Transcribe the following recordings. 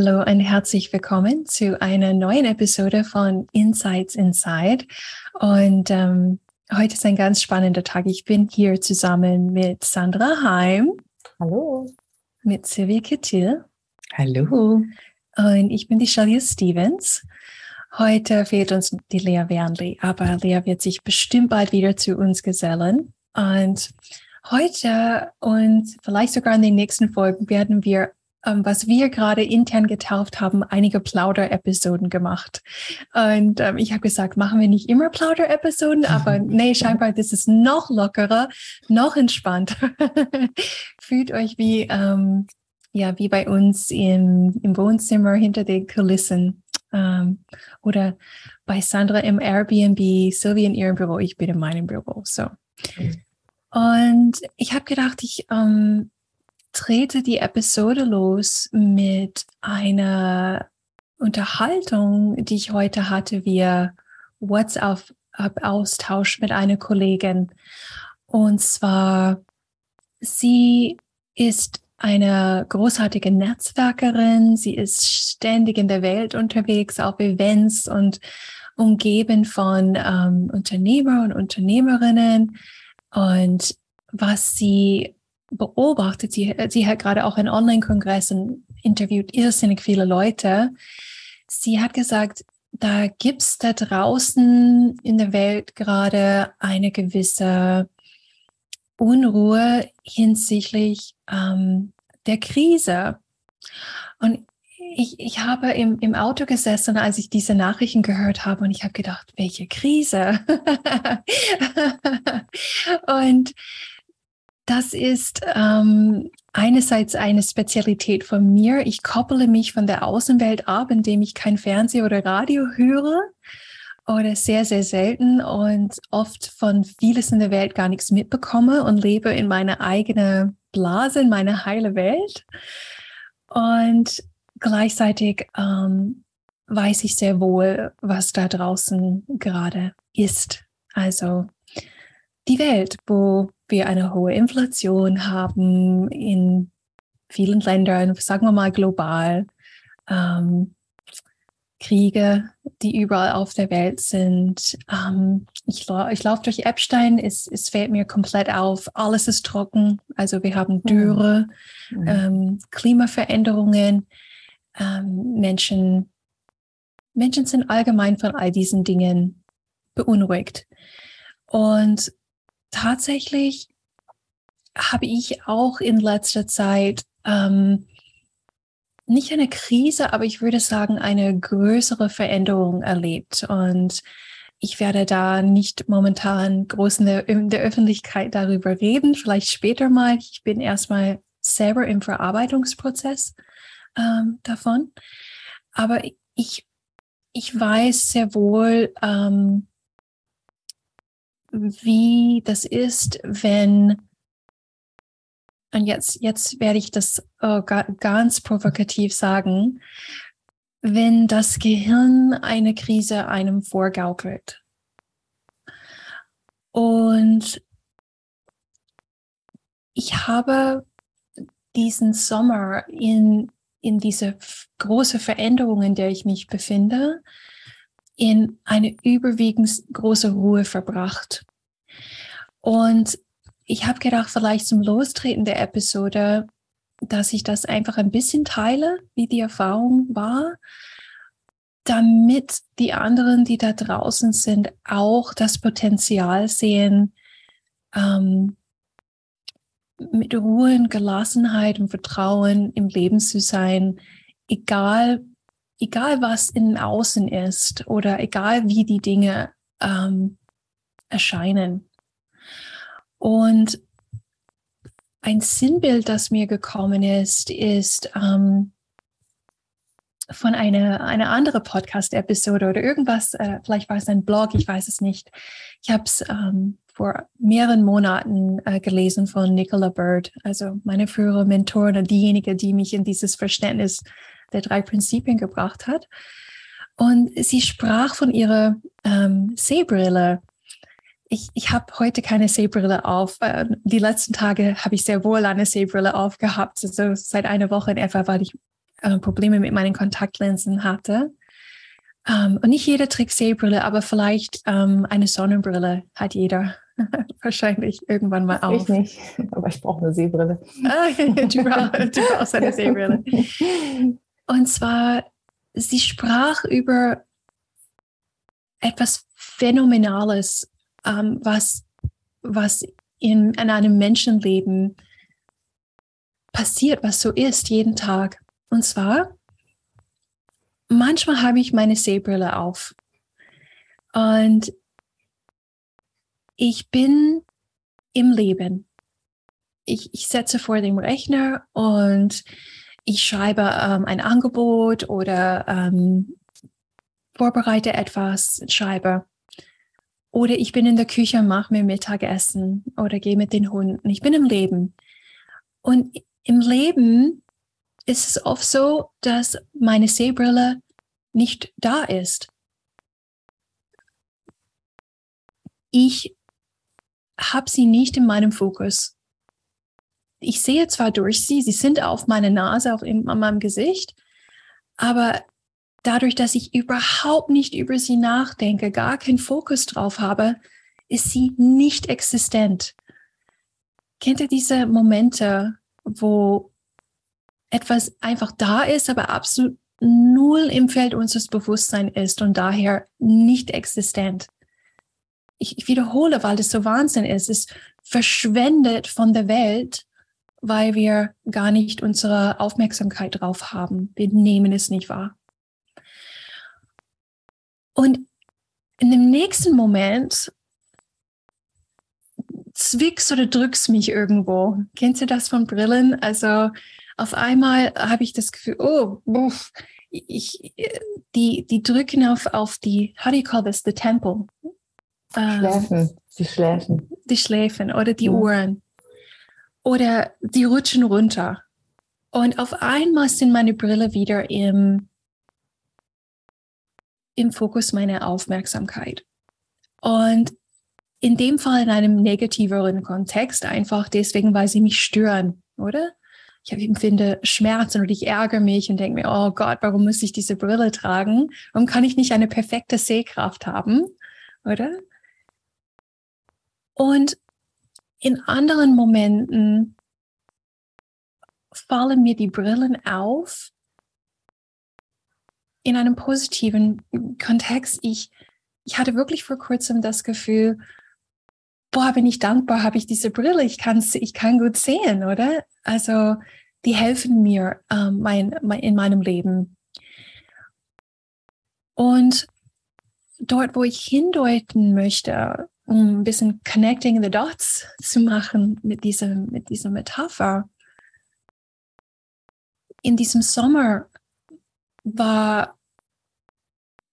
Hallo und herzlich willkommen zu einer neuen Episode von Insights Inside. Und ähm, heute ist ein ganz spannender Tag. Ich bin hier zusammen mit Sandra Heim. Hallo. Mit Sylvie Kittil. Hallo. Und ich bin die Shalia Stevens. Heute fehlt uns die Lea Wernley, aber Lea wird sich bestimmt bald wieder zu uns gesellen. Und heute und vielleicht sogar in den nächsten Folgen werden wir was wir gerade intern getauft haben, einige Plauder-Episoden gemacht. Und ähm, ich habe gesagt, machen wir nicht immer Plauder-Episoden, aber nee, scheinbar das ist noch lockerer, noch entspannter. Fühlt euch wie, ähm, ja, wie bei uns im, im Wohnzimmer hinter den Kulissen. Ähm, oder bei Sandra im Airbnb, Sylvie in ihrem Büro, ich bin in meinem Büro. So. Und ich habe gedacht, ich ähm, trete die Episode los mit einer Unterhaltung, die ich heute hatte via WhatsApp-Austausch mit einer Kollegin. Und zwar, sie ist eine großartige Netzwerkerin. Sie ist ständig in der Welt unterwegs, auf Events und umgeben von ähm, Unternehmer und Unternehmerinnen. Und was sie beobachtet, sie, sie hat gerade auch einen Online-Kongress und interviewt irrsinnig viele Leute. Sie hat gesagt, da gibt's da draußen in der Welt gerade eine gewisse Unruhe hinsichtlich ähm, der Krise. Und ich, ich habe im, im Auto gesessen, als ich diese Nachrichten gehört habe und ich habe gedacht, welche Krise? und das ist ähm, einerseits eine Spezialität von mir. Ich koppele mich von der Außenwelt ab, indem ich kein Fernsehen oder Radio höre oder sehr, sehr selten und oft von vieles in der Welt gar nichts mitbekomme und lebe in meiner eigenen Blase, in meiner heile Welt. Und gleichzeitig ähm, weiß ich sehr wohl, was da draußen gerade ist. Also die Welt, wo wir eine hohe Inflation haben in vielen Ländern, sagen wir mal global, ähm, Kriege, die überall auf der Welt sind. Ähm, ich, ich laufe durch Epstein, es, es fällt mir komplett auf, alles ist trocken. Also wir haben hm. Dürre, mhm. ähm, Klimaveränderungen, ähm, Menschen, Menschen sind allgemein von all diesen Dingen beunruhigt. Und tatsächlich habe ich auch in letzter Zeit ähm, nicht eine Krise, aber ich würde sagen, eine größere Veränderung erlebt. Und ich werde da nicht momentan groß in der, in der Öffentlichkeit darüber reden, vielleicht später mal. Ich bin erstmal selber im Verarbeitungsprozess ähm, davon. Aber ich, ich weiß sehr wohl, ähm, wie das ist, wenn, und jetzt, jetzt werde ich das oh, ganz provokativ sagen, wenn das Gehirn eine Krise einem vorgaukelt. Und ich habe diesen Sommer in, in diese große Veränderung, in der ich mich befinde, in eine überwiegend große Ruhe verbracht. Und ich habe gedacht, vielleicht zum Lostreten der Episode, dass ich das einfach ein bisschen teile, wie die Erfahrung war, damit die anderen, die da draußen sind, auch das Potenzial sehen, ähm, mit Ruhe und Gelassenheit und Vertrauen im Leben zu sein, egal egal was in Außen ist oder egal wie die Dinge ähm, erscheinen. Und ein Sinnbild, das mir gekommen ist, ist ähm, von einer eine andere Podcast-Episode oder irgendwas, äh, vielleicht war es ein Blog, ich weiß es nicht. Ich habe es ähm, vor mehreren Monaten äh, gelesen von Nicola Bird, also meine frühere Mentorin und diejenige, die mich in dieses Verständnis der drei Prinzipien gebracht hat. Und sie sprach von ihrer ähm, Sehbrille. Ich, ich habe heute keine Sehbrille auf. Äh, die letzten Tage habe ich sehr wohl eine Sehbrille aufgehabt, also seit einer Woche in etwa, weil ich äh, Probleme mit meinen Kontaktlinsen hatte. Ähm, und nicht jeder trägt Sehbrille, aber vielleicht ähm, eine Sonnenbrille hat jeder wahrscheinlich irgendwann mal auf. Ich nicht, aber ich brauche eine Sehbrille. Ah, du, brauchst, du brauchst eine Sehbrille. Und zwar, sie sprach über etwas Phänomenales, ähm, was, was in, in einem Menschenleben passiert, was so ist jeden Tag. Und zwar, manchmal habe ich meine Sehbrille auf und ich bin im Leben. Ich, ich setze vor dem Rechner und ich schreibe ähm, ein Angebot oder ähm, vorbereite etwas, schreibe. Oder ich bin in der Küche mache mir Mittagessen oder gehe mit den Hunden. Ich bin im Leben. Und im Leben ist es oft so, dass meine Sehbrille nicht da ist. Ich habe sie nicht in meinem Fokus. Ich sehe zwar durch sie, sie sind auf meiner Nase, auch in, an meinem Gesicht, aber dadurch, dass ich überhaupt nicht über sie nachdenke, gar keinen Fokus drauf habe, ist sie nicht existent. Kennt ihr diese Momente, wo etwas einfach da ist, aber absolut null im Feld unseres Bewusstseins ist und daher nicht existent. Ich wiederhole, weil das so Wahnsinn ist. Es verschwendet von der Welt, weil wir gar nicht unsere Aufmerksamkeit drauf haben. Wir nehmen es nicht wahr. Und in dem nächsten Moment zwickst oder drückst mich irgendwo. Kennst du das von Brillen? Also auf einmal habe ich das Gefühl, oh, buff, ich, die, die drücken auf, auf die, how do you call this, the temple? Schläfen, die Schläfen. Die Schläfen oder die ja. Ohren. Oder die rutschen runter. Und auf einmal sind meine Brille wieder im, im Fokus meiner Aufmerksamkeit. Und in dem Fall in einem negativeren Kontext, einfach deswegen, weil sie mich stören, oder? ich empfinde Schmerzen und ich ärgere mich und denke mir, oh Gott, warum muss ich diese Brille tragen? Warum kann ich nicht eine perfekte Sehkraft haben? Oder? Und in anderen Momenten fallen mir die Brillen auf in einem positiven Kontext. Ich, ich hatte wirklich vor kurzem das Gefühl, boah, bin ich dankbar, habe ich diese Brille, ich kann, ich kann gut sehen, oder? Also die helfen mir ähm, mein, mein, in meinem Leben. Und dort, wo ich hindeuten möchte, um ein bisschen Connecting the Dots zu machen mit, diesem, mit dieser Metapher, in diesem Sommer war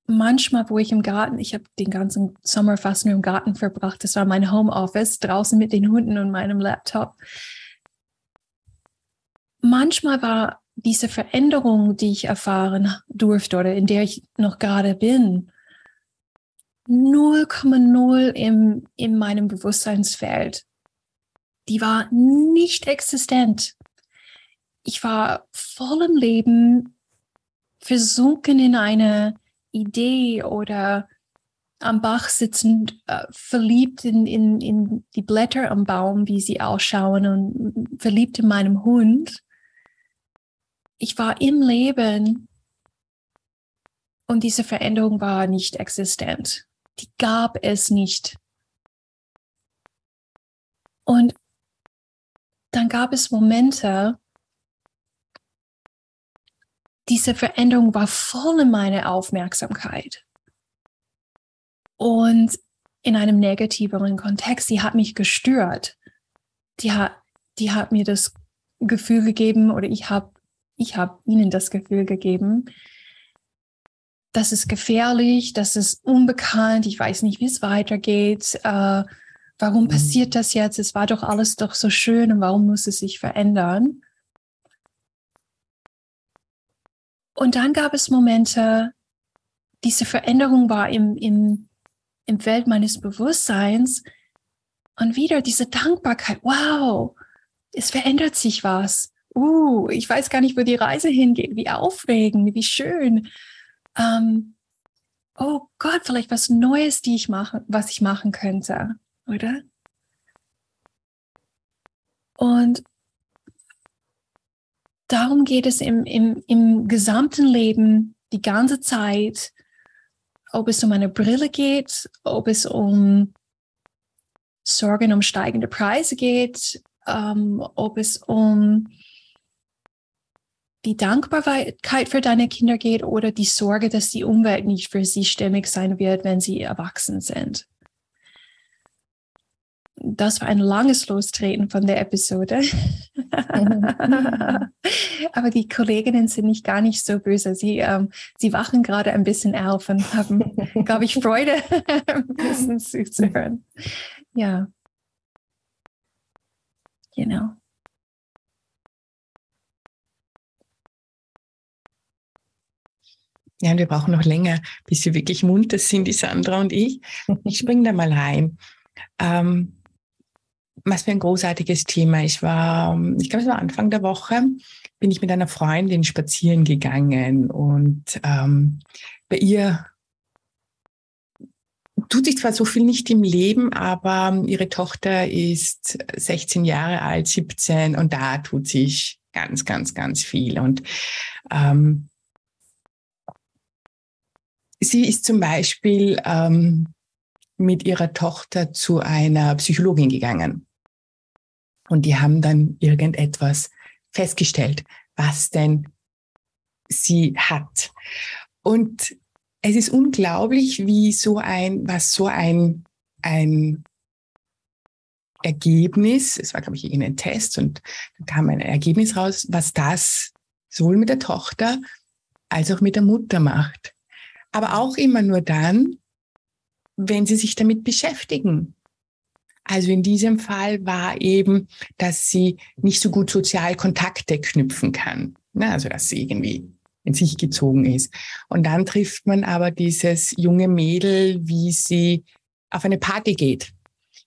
manchmal, wo ich im Garten, ich habe den ganzen Sommer fast nur im Garten verbracht, das war mein Homeoffice, draußen mit den Hunden und meinem Laptop. Manchmal war diese Veränderung, die ich erfahren durfte oder in der ich noch gerade bin, 0,0 im, in meinem Bewusstseinsfeld. Die war nicht existent. Ich war voll im Leben, versunken in eine Idee oder am Bach sitzend, äh, verliebt in, in, in die Blätter am Baum, wie sie ausschauen und verliebt in meinem Hund. Ich war im Leben und diese Veränderung war nicht existent. Die gab es nicht. Und dann gab es Momente, diese Veränderung war voll in meine Aufmerksamkeit. Und in einem negativeren Kontext, sie hat mich gestört. Die hat, die hat mir das Gefühl gegeben oder ich habe ich hab ihnen das Gefühl gegeben, das ist gefährlich, das ist unbekannt, ich weiß nicht, wie es weitergeht. Äh, warum mhm. passiert das jetzt? Es war doch alles doch so schön und warum muss es sich verändern? Und dann gab es Momente, diese Veränderung war im, im, im Feld meines Bewusstseins und wieder diese Dankbarkeit. Wow, es verändert sich was. Uh, ich weiß gar nicht, wo die Reise hingeht. Wie aufregend, wie schön. Ähm, oh Gott, vielleicht was Neues, die ich mache, was ich machen könnte, oder? Und darum geht es im, im, im gesamten Leben die ganze Zeit, ob es um eine Brille geht, ob es um Sorgen um steigende Preise geht, ähm, ob es um die Dankbarkeit für deine Kinder geht oder die Sorge, dass die Umwelt nicht für sie stimmig sein wird, wenn sie erwachsen sind. Das war ein langes Lostreten von der Episode. Aber die Kolleginnen sind nicht gar nicht so böse. Sie, ähm, sie wachen gerade ein bisschen auf und haben, glaube ich, Freude, ein bisschen zuzuhören. Ja. Genau. Ja, und wir brauchen noch länger, bis wir wirklich munter sind, die Sandra und ich. Ich springe da mal rein. Ähm, was für ein großartiges Thema. Ich war, ich glaube, es war Anfang der Woche, bin ich mit einer Freundin spazieren gegangen und ähm, bei ihr tut sich zwar so viel nicht im Leben, aber ihre Tochter ist 16 Jahre alt, 17 und da tut sich ganz, ganz, ganz viel. Und ähm, sie ist zum Beispiel ähm, mit ihrer Tochter zu einer Psychologin gegangen. Und die haben dann irgendetwas festgestellt, was denn sie hat. Und es ist unglaublich, wie so ein, was so ein, ein Ergebnis, es war, glaube ich, irgendein Test und da kam ein Ergebnis raus, was das sowohl mit der Tochter als auch mit der Mutter macht. Aber auch immer nur dann, wenn sie sich damit beschäftigen. Also in diesem Fall war eben, dass sie nicht so gut sozial Kontakte knüpfen kann. Ne? Also dass sie irgendwie in sich gezogen ist. Und dann trifft man aber dieses junge Mädel, wie sie auf eine Party geht,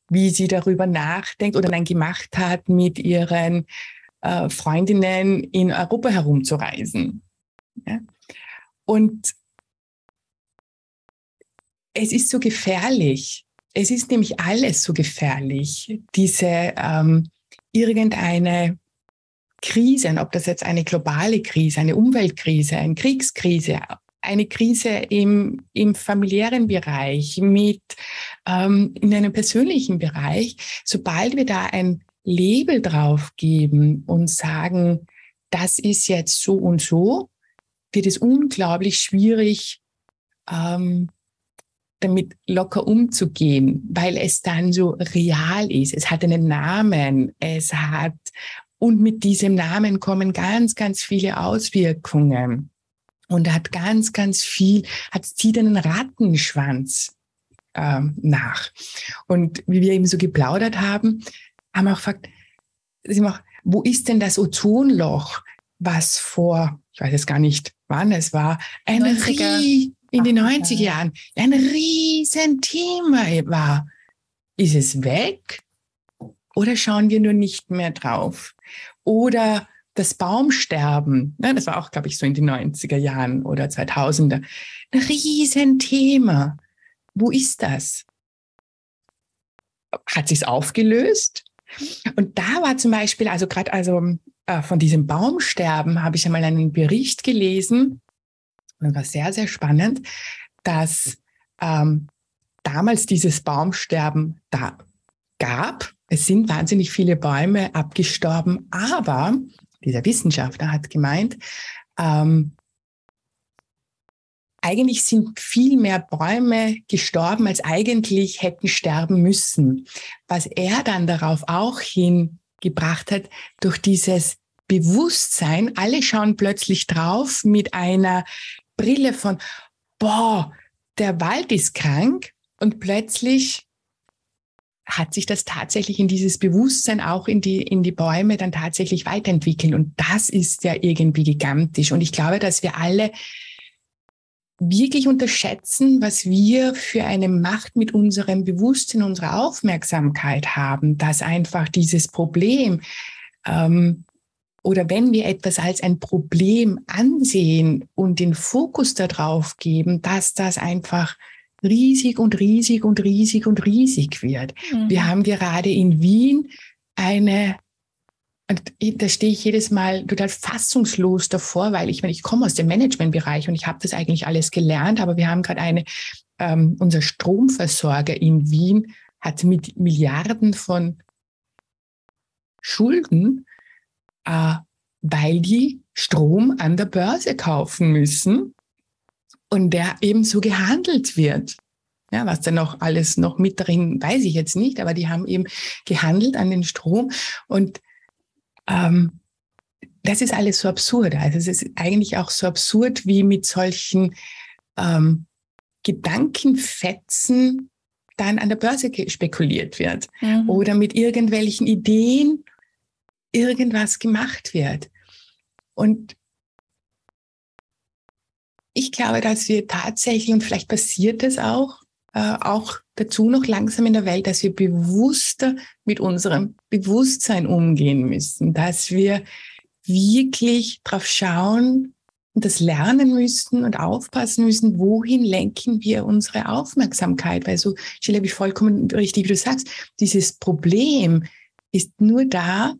wie sie darüber nachdenkt oder dann gemacht hat, mit ihren äh, Freundinnen in Europa herumzureisen. Ja? Und es ist so gefährlich, es ist nämlich alles so gefährlich, diese ähm, irgendeine Krise, ob das jetzt eine globale Krise, eine Umweltkrise, eine Kriegskrise, eine Krise im, im familiären Bereich, mit ähm, in einem persönlichen Bereich, sobald wir da ein Label drauf geben und sagen, das ist jetzt so und so, wird es unglaublich schwierig, ähm, damit locker umzugehen, weil es dann so real ist. Es hat einen Namen, es hat, und mit diesem Namen kommen ganz, ganz viele Auswirkungen. Und hat ganz, ganz viel, hat zieht einen Rattenschwanz ähm, nach. Und wie wir eben so geplaudert haben, haben wir auch gefragt, wo ist denn das Ozonloch, was vor, ich weiß jetzt gar nicht wann es war, ein Rie in den 90er Jahren ein Riesenthema war. Ist es weg oder schauen wir nur nicht mehr drauf? Oder das Baumsterben, ne, das war auch, glaube ich, so in den 90er Jahren oder 2000er, ein Riesenthema. Wo ist das? Hat sich's aufgelöst? Und da war zum Beispiel, also gerade also äh, von diesem Baumsterben habe ich einmal einen Bericht gelesen, das war sehr, sehr spannend, dass ähm, damals dieses Baumsterben da gab. Es sind wahnsinnig viele Bäume abgestorben, aber dieser Wissenschaftler hat gemeint, ähm, eigentlich sind viel mehr Bäume gestorben, als eigentlich hätten sterben müssen. Was er dann darauf auch hin gebracht hat, durch dieses Bewusstsein, alle schauen plötzlich drauf mit einer Brille von, boah, der Wald ist krank und plötzlich hat sich das tatsächlich in dieses Bewusstsein auch in die, in die Bäume dann tatsächlich weiterentwickelt. Und das ist ja irgendwie gigantisch. Und ich glaube, dass wir alle wirklich unterschätzen, was wir für eine Macht mit unserem Bewusstsein, unserer Aufmerksamkeit haben, dass einfach dieses Problem ähm, oder wenn wir etwas als ein Problem ansehen und den Fokus darauf geben, dass das einfach riesig und riesig und riesig und riesig wird. Mhm. Wir haben gerade in Wien eine und da stehe ich jedes Mal total fassungslos davor, weil ich meine, ich komme aus dem Managementbereich und ich habe das eigentlich alles gelernt, aber wir haben gerade eine, ähm, unser Stromversorger in Wien hat mit Milliarden von Schulden, äh, weil die Strom an der Börse kaufen müssen und der eben so gehandelt wird. Ja, was dann noch alles noch mit darin, weiß ich jetzt nicht, aber die haben eben gehandelt an den Strom und ähm, das ist alles so absurd. Also es ist eigentlich auch so absurd, wie mit solchen ähm, Gedankenfetzen dann an der Börse spekuliert wird mhm. oder mit irgendwelchen Ideen irgendwas gemacht wird. Und ich glaube, dass wir tatsächlich, und vielleicht passiert es auch, äh, auch dazu noch langsam in der Welt, dass wir bewusster mit unserem Bewusstsein umgehen müssen, dass wir wirklich darauf schauen und das lernen müssen und aufpassen müssen, wohin lenken wir unsere Aufmerksamkeit. Weil so, Sheila, wie vollkommen richtig, wie du sagst, dieses Problem ist nur da,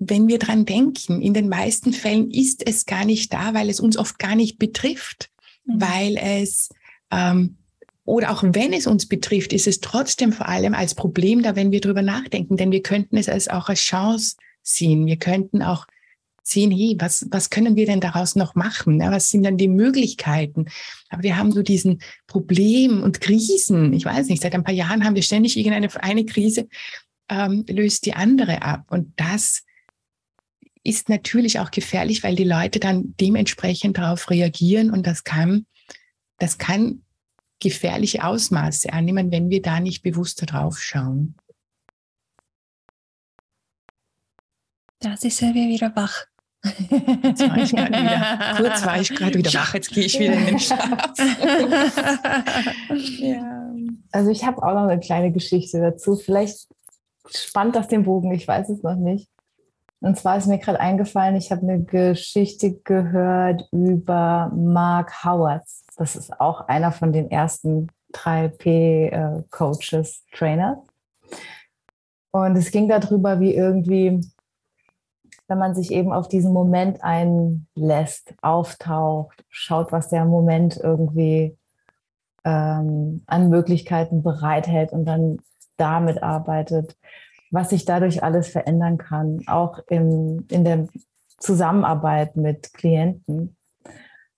wenn wir dran denken. In den meisten Fällen ist es gar nicht da, weil es uns oft gar nicht betrifft, mhm. weil es ähm, oder auch wenn es uns betrifft, ist es trotzdem vor allem als Problem da, wenn wir drüber nachdenken, denn wir könnten es als auch als Chance sehen. Wir könnten auch sehen, hey, was, was können wir denn daraus noch machen? Ja, was sind dann die Möglichkeiten? Aber wir haben so diesen Problem und Krisen. Ich weiß nicht, seit ein paar Jahren haben wir ständig irgendeine eine Krise ähm, löst die andere ab. Und das ist natürlich auch gefährlich, weil die Leute dann dementsprechend darauf reagieren und das kann, das kann gefährliche Ausmaße annehmen, wenn wir da nicht bewusster drauf schauen. Das ist ja wieder wach. Jetzt war ich wieder, kurz war ich gerade wieder wach, jetzt gehe ich wieder in den Schlaf. ja. Also ich habe auch noch eine kleine Geschichte dazu. Vielleicht spannt das den Bogen, ich weiß es noch nicht. Und zwar ist mir gerade eingefallen, ich habe eine Geschichte gehört über Mark Howard. Das ist auch einer von den ersten 3P-Coaches, äh, Trainers. Und es ging darüber, wie irgendwie, wenn man sich eben auf diesen Moment einlässt, auftaucht, schaut, was der Moment irgendwie ähm, an Möglichkeiten bereithält und dann damit arbeitet, was sich dadurch alles verändern kann, auch im, in der Zusammenarbeit mit Klienten.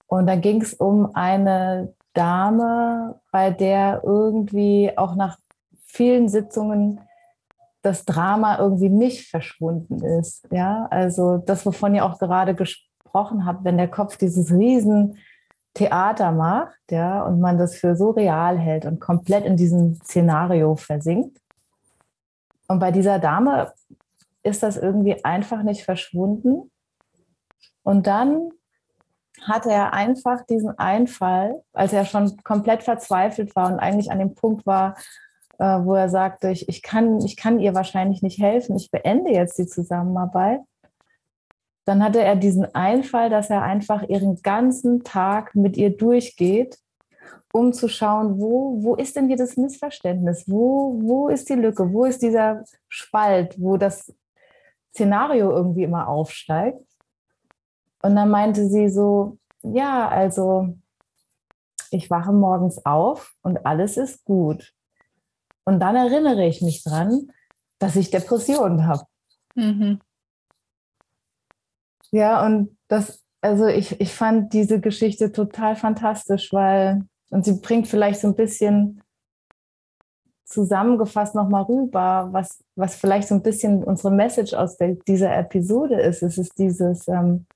Und da ging es um eine Dame, bei der irgendwie auch nach vielen Sitzungen das Drama irgendwie nicht verschwunden ist. Ja, also das, wovon ihr auch gerade gesprochen habt, wenn der Kopf dieses riesen Theater macht, ja, und man das für so real hält und komplett in diesem Szenario versinkt, und bei dieser Dame ist das irgendwie einfach nicht verschwunden. Und dann hatte er einfach diesen Einfall, als er schon komplett verzweifelt war und eigentlich an dem Punkt war, äh, wo er sagte, ich, ich, kann, ich kann ihr wahrscheinlich nicht helfen, ich beende jetzt die Zusammenarbeit. Dann hatte er diesen Einfall, dass er einfach ihren ganzen Tag mit ihr durchgeht um zu schauen, wo, wo ist denn hier das Missverständnis? Wo, wo ist die Lücke? Wo ist dieser Spalt, wo das Szenario irgendwie immer aufsteigt? Und dann meinte sie so, ja, also ich wache morgens auf und alles ist gut. Und dann erinnere ich mich dran, dass ich Depressionen habe. Mhm. Ja, und das, also ich, ich fand diese Geschichte total fantastisch, weil und sie bringt vielleicht so ein bisschen zusammengefasst nochmal rüber, was, was vielleicht so ein bisschen unsere Message aus der, dieser Episode ist. Es ist dieses, ähm,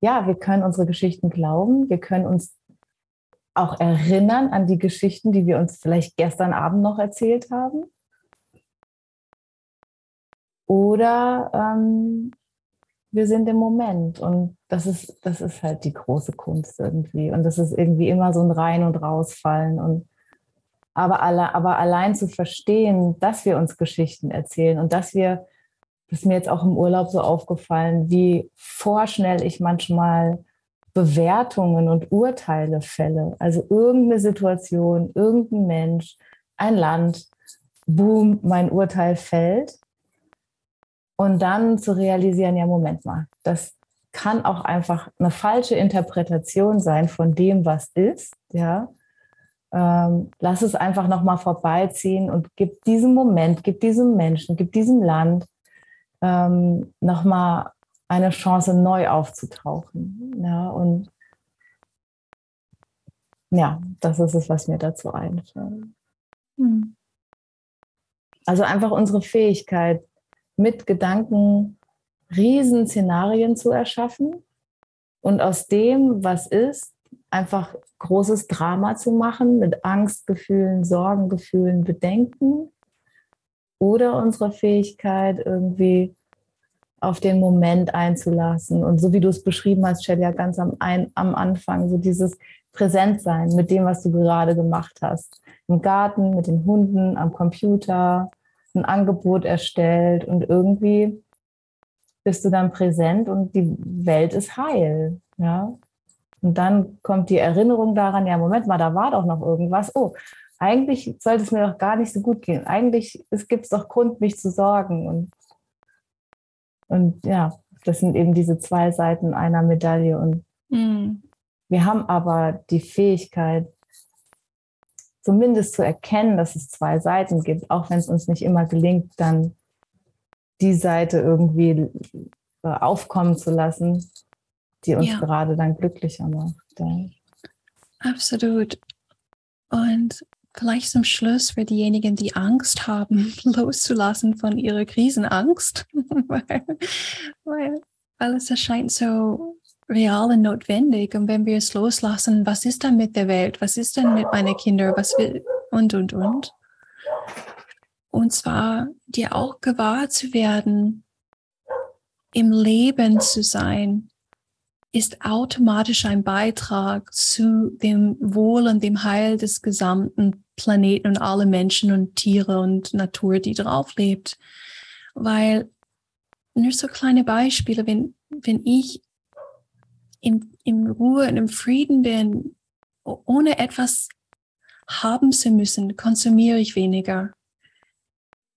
ja, wir können unsere Geschichten glauben, wir können uns auch erinnern an die Geschichten, die wir uns vielleicht gestern Abend noch erzählt haben. Oder ähm, wir sind im Moment und das ist, das ist halt die große Kunst irgendwie. Und das ist irgendwie immer so ein Rein- und Rausfallen. Und aber, alle, aber allein zu verstehen, dass wir uns Geschichten erzählen und dass wir, das ist mir jetzt auch im Urlaub so aufgefallen, wie vorschnell ich manchmal Bewertungen und Urteile fälle. Also irgendeine Situation, irgendein Mensch, ein Land, boom, mein Urteil fällt. Und dann zu realisieren, ja, Moment mal, das kann auch einfach eine falsche Interpretation sein von dem, was ist. Ja, ähm, lass es einfach nochmal vorbeiziehen und gib diesem Moment, gib diesem Menschen, gib diesem Land ähm, nochmal eine Chance, neu aufzutauchen. Ja, und ja, das ist es, was mir dazu einfällt. Hm. Also einfach unsere Fähigkeit, mit Gedanken Riesenszenarien zu erschaffen und aus dem, was ist, einfach großes Drama zu machen mit Angstgefühlen, Sorgengefühlen, Bedenken oder unsere Fähigkeit irgendwie auf den Moment einzulassen. Und so wie du es beschrieben hast, Shelley, ja ganz am, ein, am Anfang, so dieses Präsentsein mit dem, was du gerade gemacht hast. Im Garten, mit den Hunden, am Computer, ein Angebot erstellt und irgendwie bist du dann präsent und die Welt ist heil. Ja? Und dann kommt die Erinnerung daran, ja, Moment mal, da war doch noch irgendwas. Oh, eigentlich sollte es mir doch gar nicht so gut gehen. Eigentlich gibt es doch Grund, mich zu sorgen. Und, und ja, das sind eben diese zwei Seiten einer Medaille. Und mhm. wir haben aber die Fähigkeit, zumindest zu erkennen, dass es zwei Seiten gibt, auch wenn es uns nicht immer gelingt, dann die Seite irgendwie äh, aufkommen zu lassen, die uns ja. gerade dann glücklicher macht. Ja. Absolut. Und vielleicht zum Schluss für diejenigen, die Angst haben, loszulassen von ihrer Krisenangst, weil, weil alles erscheint so real und notwendig. Und wenn wir es loslassen, was ist dann mit der Welt? Was ist dann mit meinen Kindern? Was will und und und? Und zwar dir auch gewahr zu werden, im Leben zu sein, ist automatisch ein Beitrag zu dem Wohl und dem Heil des gesamten Planeten und alle Menschen und Tiere und Natur, die drauf lebt. Weil nur so kleine Beispiele, wenn, wenn ich in, in Ruhe und im Frieden bin, ohne etwas haben zu müssen, konsumiere ich weniger.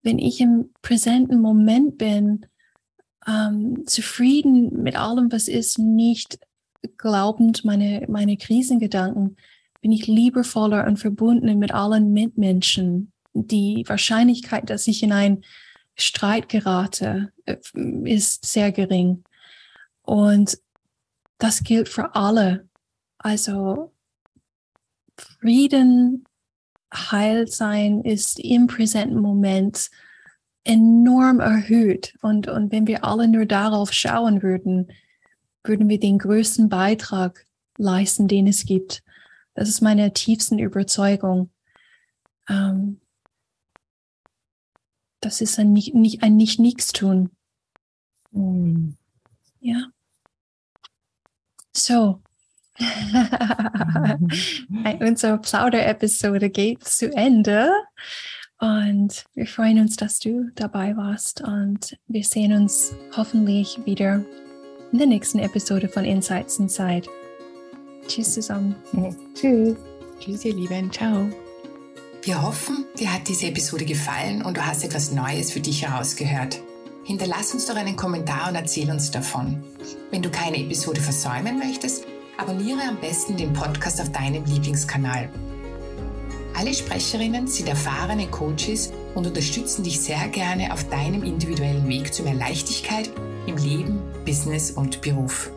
Wenn ich im präsenten Moment bin, ähm, zufrieden mit allem, was ist, nicht glaubend meine, meine Krisengedanken, bin ich liebevoller und verbunden mit allen Mitmenschen. Die Wahrscheinlichkeit, dass ich in einen Streit gerate, äh, ist sehr gering. Und das gilt für alle. Also Frieden, Heilsein ist im präsenten Moment enorm erhöht. Und, und wenn wir alle nur darauf schauen würden, würden wir den größten Beitrag leisten, den es gibt. Das ist meine tiefsten Überzeugung. Ähm, das ist ein nicht, nicht ein nicht nichts tun. Mm. Ja. So, unsere Plauder-Episode geht zu Ende. Und wir freuen uns, dass du dabei warst. Und wir sehen uns hoffentlich wieder in der nächsten Episode von Insights Inside. Tschüss zusammen. Tschüss. Tschüss, ihr Lieben. Ciao. Wir hoffen, dir hat diese Episode gefallen und du hast etwas Neues für dich herausgehört. Hinterlass uns doch einen Kommentar und erzähl uns davon. Wenn du keine Episode versäumen möchtest, abonniere am besten den Podcast auf deinem Lieblingskanal. Alle Sprecherinnen sind erfahrene Coaches und unterstützen dich sehr gerne auf deinem individuellen Weg zu mehr Leichtigkeit im Leben, Business und Beruf.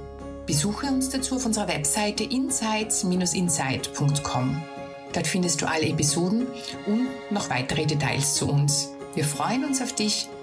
Besuche uns dazu auf unserer Webseite insights-insight.com. Dort findest du alle Episoden und noch weitere Details zu uns. Wir freuen uns auf dich.